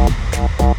Bye.